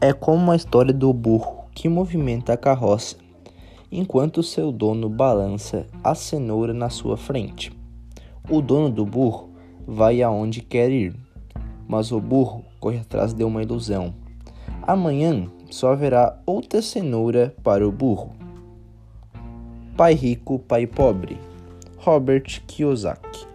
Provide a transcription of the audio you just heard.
É como a história do burro que movimenta a carroça, enquanto seu dono balança a cenoura na sua frente. O dono do burro vai aonde quer ir, mas o burro corre atrás de uma ilusão. Amanhã só haverá outra cenoura para o burro. Pai rico, pai pobre. Robert Kiyosaki